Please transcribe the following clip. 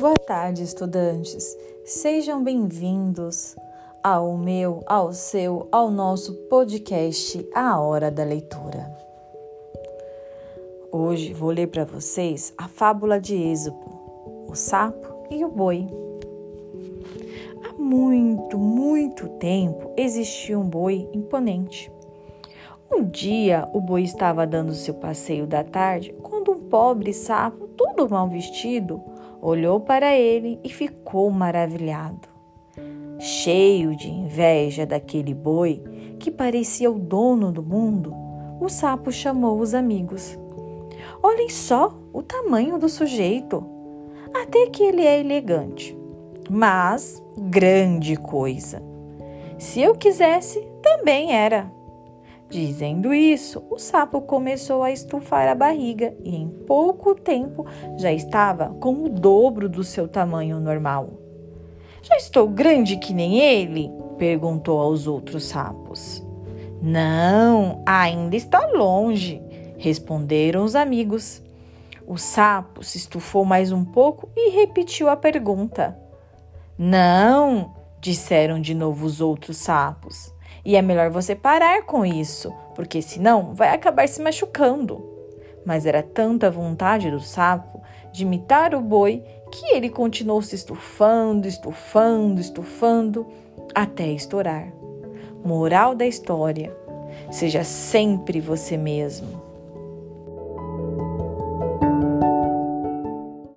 Boa tarde, estudantes. Sejam bem-vindos ao meu, ao seu, ao nosso podcast A Hora da Leitura. Hoje vou ler para vocês a fábula de Êxopo, o sapo e o boi. Há muito, muito tempo existia um boi imponente. Um dia o boi estava dando seu passeio da tarde quando um pobre sapo, todo mal vestido, olhou para ele e ficou maravilhado. Cheio de inveja daquele boi que parecia o dono do mundo, o sapo chamou os amigos. Olhem só o tamanho do sujeito. Até que ele é elegante, mas grande coisa. Se eu quisesse, também era. Dizendo isso, o sapo começou a estufar a barriga e em pouco tempo já estava com o dobro do seu tamanho normal. Já estou grande que nem ele? perguntou aos outros sapos. Não, ainda está longe, responderam os amigos. O sapo se estufou mais um pouco e repetiu a pergunta. Não, disseram de novo os outros sapos. E é melhor você parar com isso, porque senão vai acabar se machucando. Mas era tanta vontade do sapo de imitar o boi que ele continuou se estufando, estufando, estufando, até estourar. Moral da história: seja sempre você mesmo.